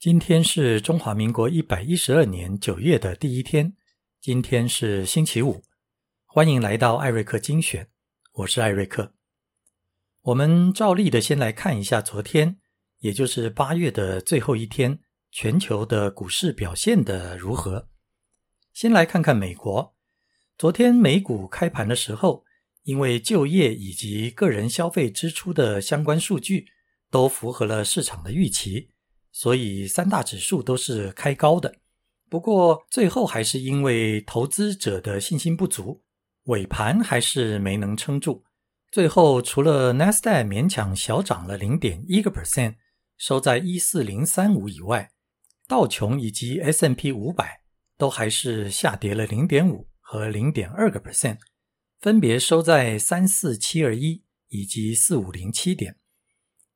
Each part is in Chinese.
今天是中华民国一百一十二年九月的第一天，今天是星期五。欢迎来到艾瑞克精选，我是艾瑞克。我们照例的先来看一下昨天，也就是八月的最后一天，全球的股市表现的如何？先来看看美国，昨天美股开盘的时候，因为就业以及个人消费支出的相关数据都符合了市场的预期，所以三大指数都是开高的。不过最后还是因为投资者的信心不足，尾盘还是没能撑住。最后除了 n 斯达勉强小涨了零点一个 percent，收在一四零三五以外，道琼以及 S M P 五百。都还是下跌了零点五和零点二个 percent，分别收在三四七二一以及四五零七点。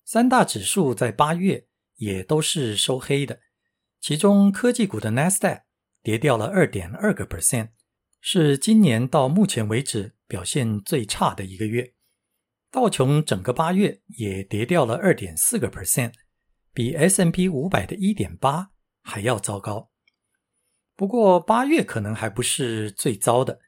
三大指数在八月也都是收黑的，其中科技股的 Nasdaq 跌掉了二点二个 percent，是今年到目前为止表现最差的一个月。道琼整个八月也跌掉了二点四个 percent，比 S M P 五百的一点八还要糟糕。不过八月可能还不是最糟的，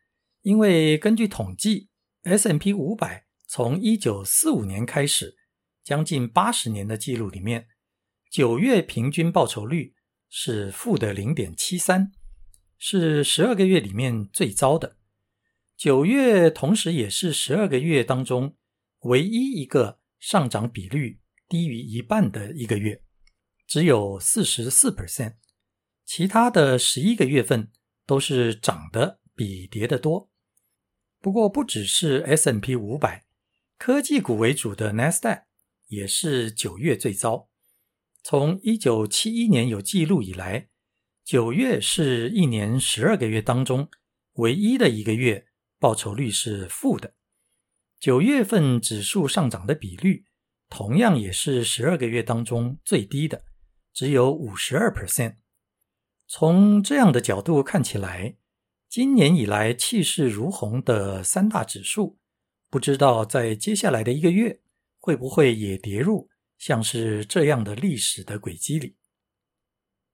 因为根据统计，S M P 五百从一九四五年开始，将近八十年的记录里面，九月平均报酬率是负的零点七三，是十二个月里面最糟的。九月同时也是十二个月当中唯一一个上涨比率低于一半的一个月，只有四十四 percent。其他的十一个月份都是涨的比跌的多，不过不只是 S n P 五百，科技股为主的 Nasdaq 也是九月最糟。从一九七一年有记录以来，九月是一年十二个月当中唯一的一个月报酬率是负的。九月份指数上涨的比率同样也是十二个月当中最低的，只有五十二 percent。从这样的角度看起来，今年以来气势如虹的三大指数，不知道在接下来的一个月会不会也跌入像是这样的历史的轨迹里。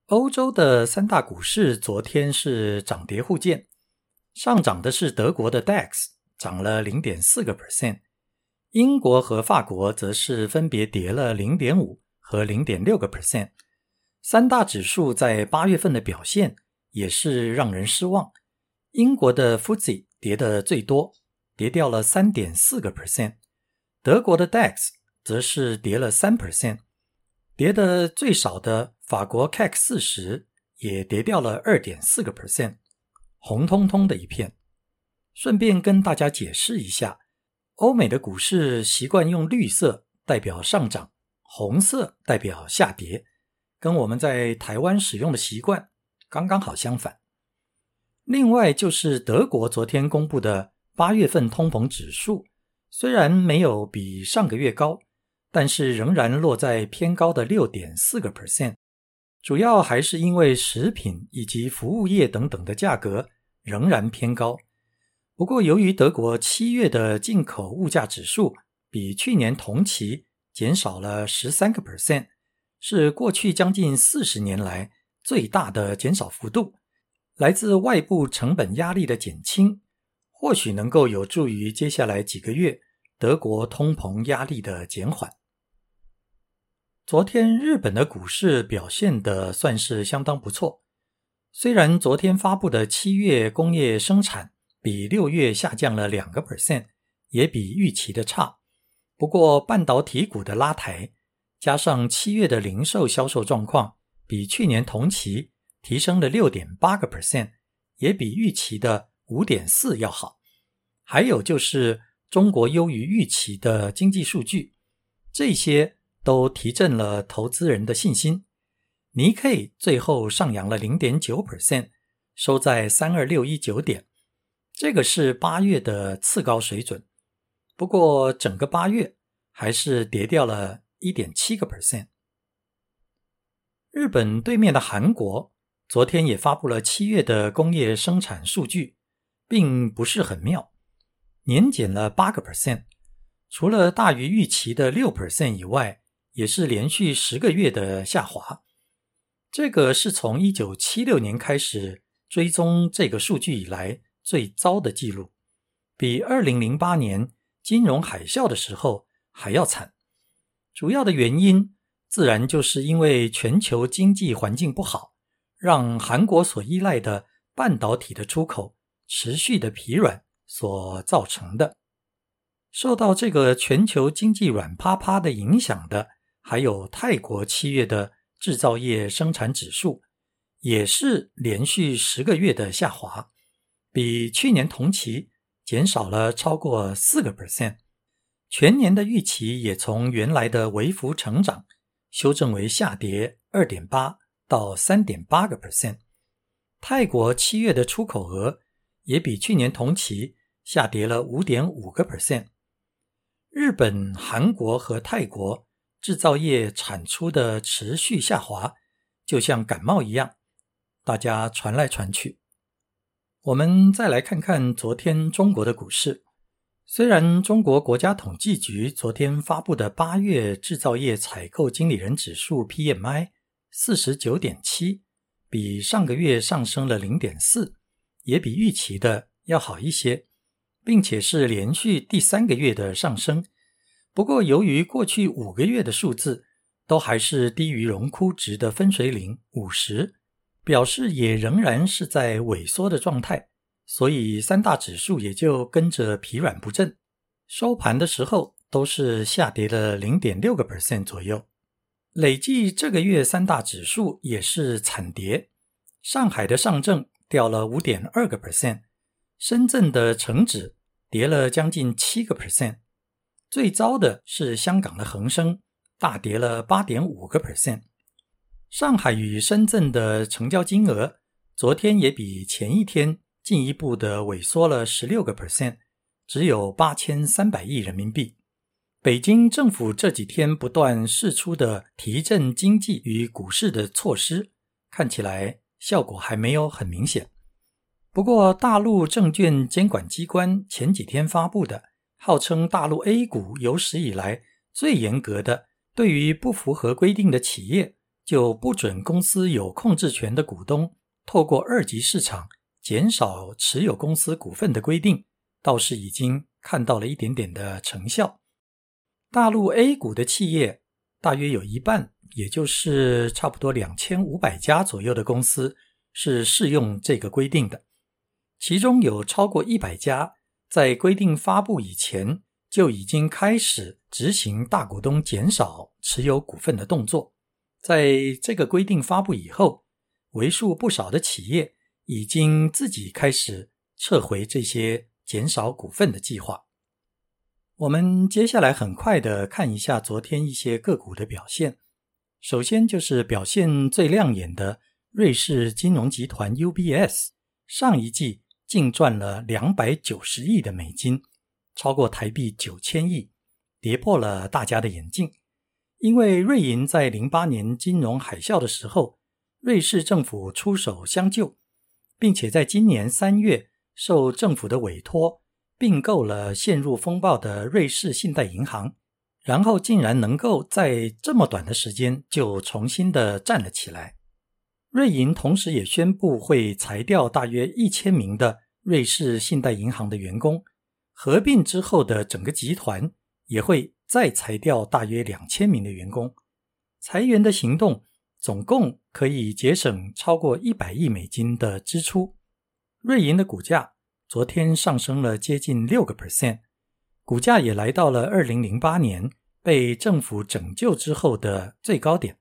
欧洲的三大股市昨天是涨跌互见，上涨的是德国的 DAX，涨了零点四个 percent，英国和法国则是分别跌了零点五和零点六个 percent。三大指数在八月份的表现也是让人失望。英国的 FTSE 跌的最多，跌掉了三点四个 percent；德国的 DAX 则是跌了三 percent；跌的最少的法国 CAC 四十也跌掉了二点四个 percent，红彤彤的一片。顺便跟大家解释一下，欧美的股市习惯用绿色代表上涨，红色代表下跌。跟我们在台湾使用的习惯刚刚好相反。另外，就是德国昨天公布的八月份通膨指数，虽然没有比上个月高，但是仍然落在偏高的六点四个 percent。主要还是因为食品以及服务业等等的价格仍然偏高。不过，由于德国七月的进口物价指数比去年同期减少了十三个 percent。是过去将近四十年来最大的减少幅度，来自外部成本压力的减轻，或许能够有助于接下来几个月德国通膨压力的减缓。昨天日本的股市表现的算是相当不错，虽然昨天发布的七月工业生产比六月下降了两个 percent，也比预期的差，不过半导体股的拉抬。加上七月的零售销售状况比去年同期提升了六点八个 percent，也比预期的五点四要好。还有就是中国优于预期的经济数据，这些都提振了投资人的信心。尼 K 最后上扬了零点九 percent，收在三二六一九点，这个是八月的次高水准。不过整个八月还是跌掉了。一点七个 percent。日本对面的韩国昨天也发布了七月的工业生产数据，并不是很妙，年减了八个 percent。除了大于预期的六 percent 以外，也是连续十个月的下滑。这个是从一九七六年开始追踪这个数据以来最糟的记录，比二零零八年金融海啸的时候还要惨。主要的原因自然就是因为全球经济环境不好，让韩国所依赖的半导体的出口持续的疲软所造成的。受到这个全球经济软趴趴的影响的，还有泰国七月的。制造业生产指数也是连续十个月的下滑，比去年同期减少了超过四个 percent。全年的预期也从原来的微幅成长修正为下跌二点八到三点八个 percent。泰国七月的出口额也比去年同期下跌了五点五个 percent。日本、韩国和泰国。制造业产出的持续下滑，就像感冒一样，大家传来传去。我们再来看看昨天中国的股市。虽然中国国家统计局昨天发布的八月制造业采购经理人指数 PMI 四十九点七，比上个月上升了零点四，也比预期的要好一些，并且是连续第三个月的上升。不过，由于过去五个月的数字都还是低于荣枯值的分水岭五十，表示也仍然是在萎缩的状态，所以三大指数也就跟着疲软不振。收盘的时候都是下跌了零点六个 percent 左右。累计这个月三大指数也是惨跌，上海的上证掉了五点二个 percent，深圳的成指跌了将近七个 percent。最糟的是香港的恒生大跌了八点五个 percent，上海与深圳的成交金额昨天也比前一天进一步的萎缩了十六个 percent，只有八千三百亿人民币。北京政府这几天不断释出的提振经济与股市的措施，看起来效果还没有很明显。不过，大陆证券监管机关前几天发布的。号称大陆 A 股有史以来最严格的，对于不符合规定的企业，就不准公司有控制权的股东透过二级市场减少持有公司股份的规定，倒是已经看到了一点点的成效。大陆 A 股的企业大约有一半，也就是差不多两千五百家左右的公司是适用这个规定的，其中有超过一百家。在规定发布以前，就已经开始执行大股东减少持有股份的动作。在这个规定发布以后，为数不少的企业已经自己开始撤回这些减少股份的计划。我们接下来很快的看一下昨天一些个股的表现。首先就是表现最亮眼的瑞士金融集团 UBS，上一季。净赚了两百九十亿的美金，超过台币九千亿，跌破了大家的眼镜。因为瑞银在零八年金融海啸的时候，瑞士政府出手相救，并且在今年三月受政府的委托并购了陷入风暴的瑞士信贷银行，然后竟然能够在这么短的时间就重新的站了起来。瑞银同时也宣布会裁掉大约一千名的瑞士信贷银行的员工，合并之后的整个集团也会再裁掉大约两千名的员工。裁员的行动总共可以节省超过一百亿美金的支出。瑞银的股价昨天上升了接近六个 percent，股价也来到了二零零八年被政府拯救之后的最高点。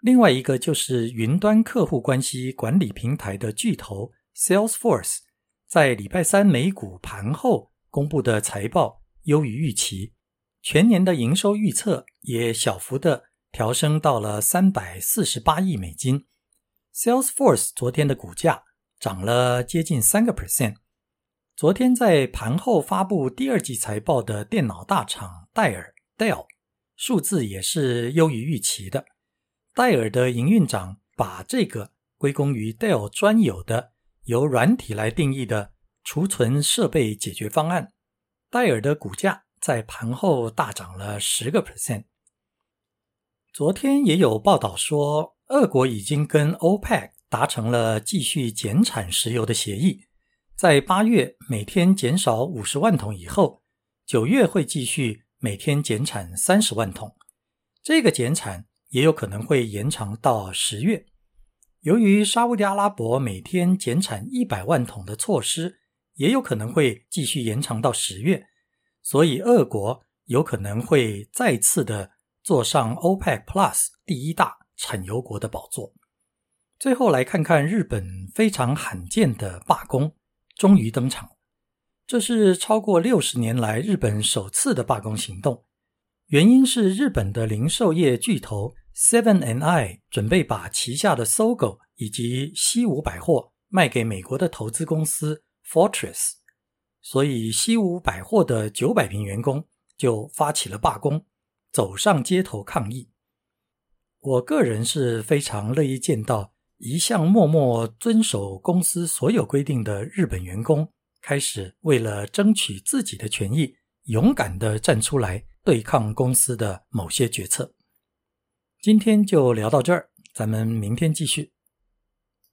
另外一个就是云端客户关系管理平台的巨头 Salesforce，在礼拜三美股盘后公布的财报优于预期，全年的营收预测也小幅的调升到了三百四十八亿美金。Salesforce 昨天的股价涨了接近三个 percent。昨天在盘后发布第二季财报的电脑大厂戴尔 Dell，数字也是优于预期的。戴尔的营运长把这个归功于 Dell 专有的由软体来定义的储存设备解决方案。戴尔的股价在盘后大涨了十个 percent。昨天也有报道说，俄国已经跟 OPEC 达成了继续减产石油的协议，在八月每天减少五十万桶以后，九月会继续每天减产三十万桶。这个减产也有可能会延长到十月。由于沙地阿拉伯每天减产一百万桶的措施，也有可能会继续延长到十月，所以俄国有可能会再次的坐上 OPEC Plus 第一大产油国的宝座。最后来看看日本非常罕见的罢工，终于登场。这是超过六十年来日本首次的罢工行动。原因是日本的零售业巨头 Seven and I 准备把旗下的搜狗以及西武百货卖给美国的投资公司 Fortress，所以西武百货的九百名员工就发起了罢工，走上街头抗议。我个人是非常乐意见到一向默默遵守公司所有规定的日本员工，开始为了争取自己的权益，勇敢的站出来。对抗公司的某些决策。今天就聊到这儿，咱们明天继续。